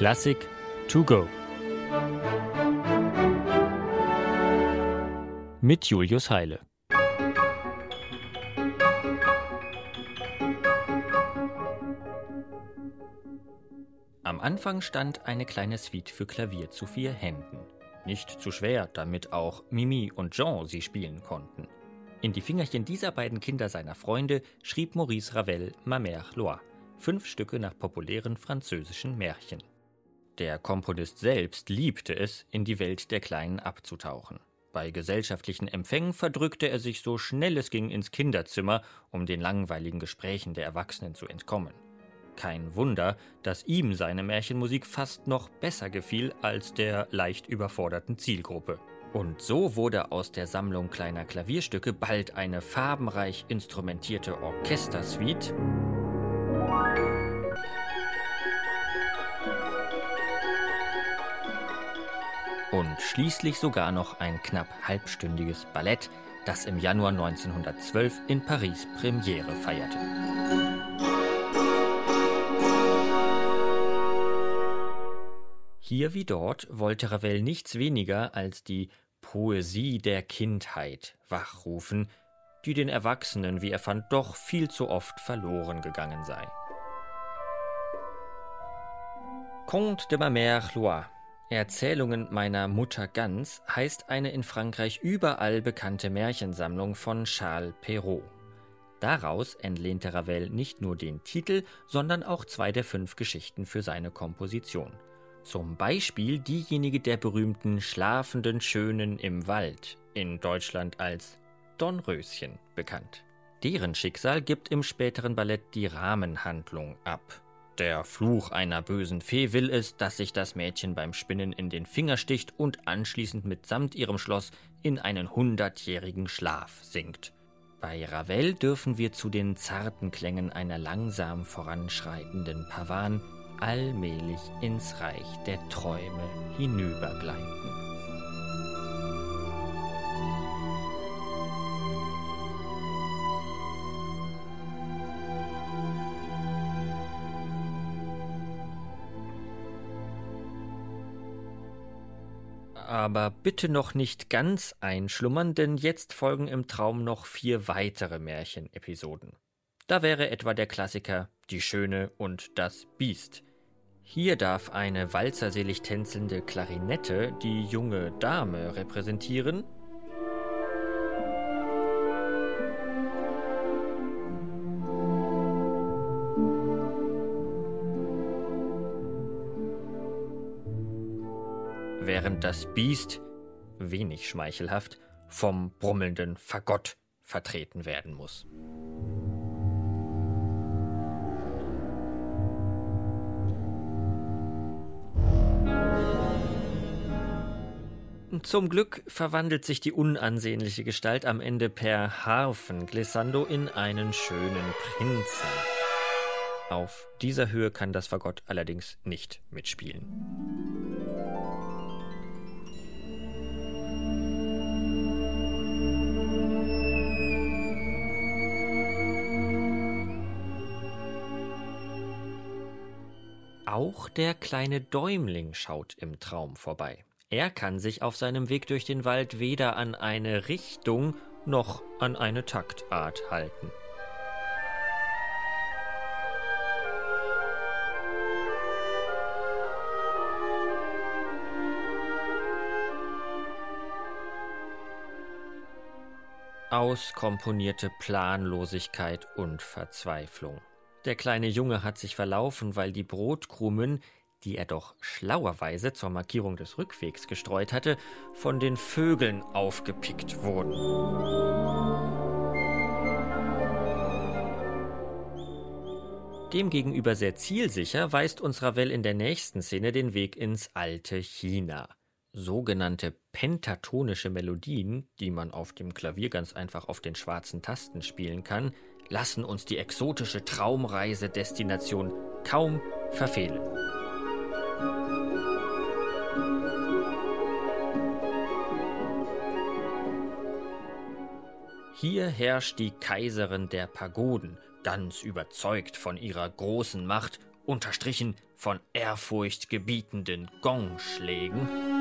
Klassik to go. Mit Julius Heile. Am Anfang stand eine kleine Suite für Klavier zu vier Händen. Nicht zu schwer, damit auch Mimi und Jean sie spielen konnten. In die Fingerchen dieser beiden Kinder seiner Freunde schrieb Maurice Ravel Ma Mère Loire, fünf Stücke nach populären französischen Märchen. Der Komponist selbst liebte es, in die Welt der Kleinen abzutauchen. Bei gesellschaftlichen Empfängen verdrückte er sich so schnell es ging ins Kinderzimmer, um den langweiligen Gesprächen der Erwachsenen zu entkommen. Kein Wunder, dass ihm seine Märchenmusik fast noch besser gefiel als der leicht überforderten Zielgruppe. Und so wurde aus der Sammlung kleiner Klavierstücke bald eine farbenreich instrumentierte Orchestersuite, und schließlich sogar noch ein knapp halbstündiges Ballett, das im Januar 1912 in Paris Premiere feierte. Hier wie dort wollte Ravel nichts weniger als die Poesie der Kindheit wachrufen, die den Erwachsenen, wie er fand, doch viel zu oft verloren gegangen sei. Conte de ma mère Loire Erzählungen meiner Mutter Gans heißt eine in Frankreich überall bekannte Märchensammlung von Charles Perrault. Daraus entlehnte Ravel nicht nur den Titel, sondern auch zwei der fünf Geschichten für seine Komposition. Zum Beispiel diejenige der berühmten Schlafenden Schönen im Wald, in Deutschland als Dornröschen bekannt. Deren Schicksal gibt im späteren Ballett die Rahmenhandlung ab. Der Fluch einer bösen Fee will es, dass sich das Mädchen beim Spinnen in den Finger sticht und anschließend mitsamt ihrem Schloss in einen hundertjährigen Schlaf sinkt. Bei Ravel dürfen wir zu den zarten Klängen einer langsam voranschreitenden Pavan allmählich ins Reich der Träume hinübergleiten. Aber bitte noch nicht ganz einschlummern, denn jetzt folgen im Traum noch vier weitere Märchenepisoden. Da wäre etwa der Klassiker Die Schöne und das Biest. Hier darf eine walzerselig tänzelnde Klarinette die junge Dame repräsentieren, während das Biest, wenig schmeichelhaft, vom brummelnden Fagott vertreten werden muss. Zum Glück verwandelt sich die unansehnliche Gestalt am Ende per Harfenglissando in einen schönen Prinzen. Auf dieser Höhe kann das Fagott allerdings nicht mitspielen. Auch der kleine Däumling schaut im Traum vorbei. Er kann sich auf seinem Weg durch den Wald weder an eine Richtung noch an eine Taktart halten. Auskomponierte Planlosigkeit und Verzweiflung. Der kleine Junge hat sich verlaufen, weil die Brotkrumen, die er doch schlauerweise zur Markierung des Rückwegs gestreut hatte, von den Vögeln aufgepickt wurden. Demgegenüber sehr zielsicher weist uns Ravel in der nächsten Szene den Weg ins alte China. Sogenannte pentatonische Melodien, die man auf dem Klavier ganz einfach auf den schwarzen Tasten spielen kann, lassen uns die exotische Traumreisedestination kaum verfehlen. Hier herrscht die Kaiserin der Pagoden, ganz überzeugt von ihrer großen Macht unterstrichen von ehrfurchtgebietenden Gongschlägen.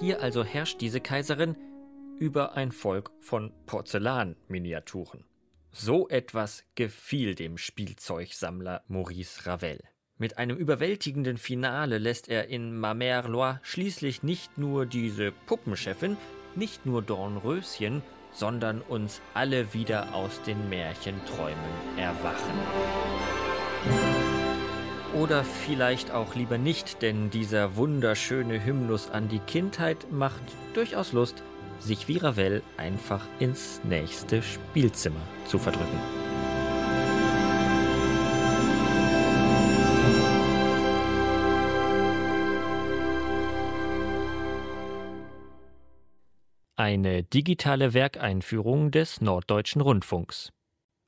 Hier also herrscht diese Kaiserin über ein Volk von Porzellanminiaturen. So etwas gefiel dem Spielzeugsammler Maurice Ravel. Mit einem überwältigenden Finale lässt er in Ma Mère Loire schließlich nicht nur diese Puppenchefin, nicht nur Dornröschen, sondern uns alle wieder aus den Märchenträumen erwachen. Oder vielleicht auch lieber nicht, denn dieser wunderschöne Hymnus an die Kindheit macht durchaus Lust, sich wie Ravel einfach ins nächste Spielzimmer zu verdrücken. Eine digitale Werkeinführung des Norddeutschen Rundfunks.